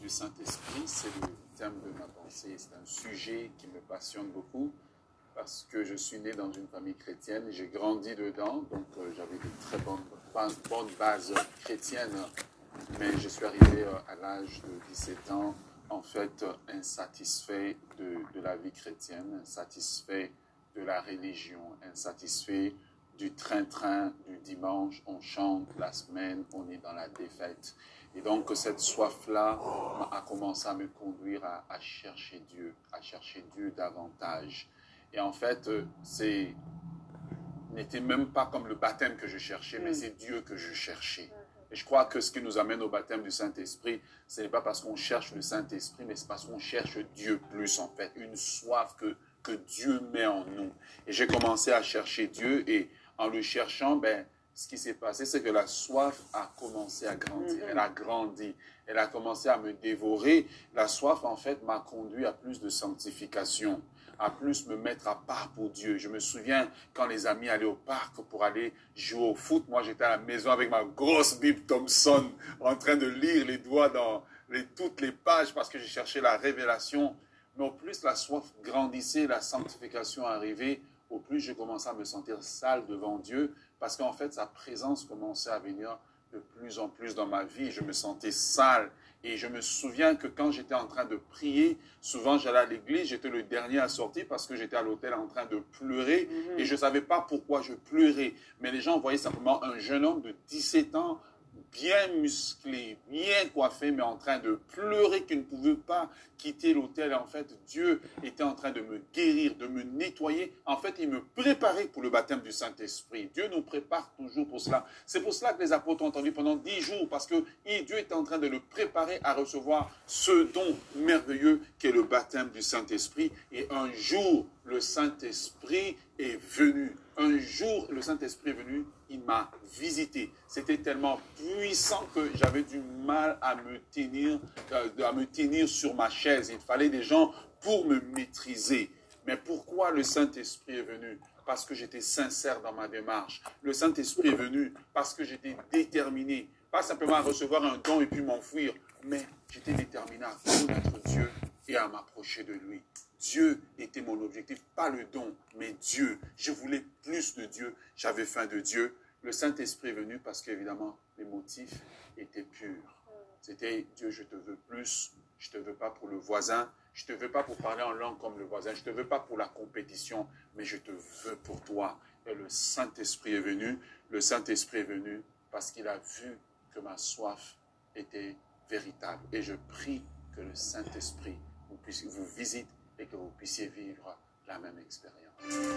du Saint-Esprit, c'est le thème de ma pensée. C'est un sujet qui me passionne beaucoup parce que je suis né dans une famille chrétienne, j'ai grandi dedans, donc euh, j'avais de très bonnes bases chrétiennes, mais je suis arrivé euh, à l'âge de 17 ans, en fait, insatisfait de, de la vie chrétienne, insatisfait de la religion, insatisfait du train-train du dimanche, on chante, la semaine, on est dans la défaite. Et donc cette soif-là a commencé à me conduire à, chercher Dieu, à chercher Dieu davantage. Et en fait, euh, c'est n'était même pas comme le baptême que je cherchais, mais mm. c'est Dieu que je cherchais. Et je crois que ce qui nous amène au baptême du Saint-Esprit, ce n'est pas parce qu'on cherche le Saint-Esprit, mais c'est parce qu'on cherche Dieu plus, en fait. Une soif que, que Dieu met en nous. Et j'ai commencé à chercher Dieu et en le cherchant, ben, ce qui s'est passé, c'est que la soif a commencé à grandir. Elle a grandi. Elle a commencé à me dévorer. La soif, en fait, m'a conduit à plus de sanctification, à plus me mettre à part pour Dieu. Je me souviens quand les amis allaient au parc pour aller jouer au foot. Moi, j'étais à la maison avec ma grosse Bible Thompson en train de lire les doigts dans toutes les pages parce que j'ai cherché la révélation. Mais au plus la soif grandissait, la sanctification arrivait, au plus je commençais à me sentir sale devant Dieu, parce qu'en fait, sa présence commençait à venir de plus en plus dans ma vie. Je me sentais sale. Et je me souviens que quand j'étais en train de prier, souvent j'allais à l'église, j'étais le dernier à sortir parce que j'étais à l'hôtel en train de pleurer mhm. et je ne savais pas pourquoi je pleurais. Mais les gens voyaient simplement un jeune homme de 17 ans bien musclé, bien coiffé, mais en train de pleurer, qui ne pouvait pas quitter l'hôtel. En fait, Dieu était en train de me guérir, de me nettoyer. En fait, il me préparait pour le baptême du Saint-Esprit. Dieu nous prépare toujours pour cela. C'est pour cela que les apôtres ont entendu pendant dix jours, parce que Dieu est en train de le préparer à recevoir ce don merveilleux qu'est le baptême du Saint-Esprit. Et un jour, le Saint-Esprit est venu. Un jour, le Saint-Esprit est venu il m'a visité. C'était tellement puissant que j'avais du mal à me tenir, euh, à me tenir sur ma chaise. Il fallait des gens pour me maîtriser. Mais pourquoi le Saint-Esprit est venu? Parce que j'étais sincère dans ma démarche. Le Saint-Esprit est venu parce que j'étais déterminé. Pas simplement à recevoir un don et puis m'enfuir, mais j'étais déterminé à connaître Dieu et à m'approcher de lui. Dieu était mon objectif, pas le don, mais Dieu. Je voulais plus de Dieu, j'avais faim de Dieu. Le Saint-Esprit est venu parce qu'évidemment, les motifs étaient purs. C'était Dieu, je te veux plus, je te veux pas pour le voisin, je te veux pas pour parler en langue comme le voisin, je te veux pas pour la compétition, mais je te veux pour toi. Et le Saint-Esprit est venu. Le Saint-Esprit est venu parce qu'il a vu que ma soif était véritable. Et je prie que le Saint-Esprit vous, vous visite et que vous puissiez vivre la même expérience.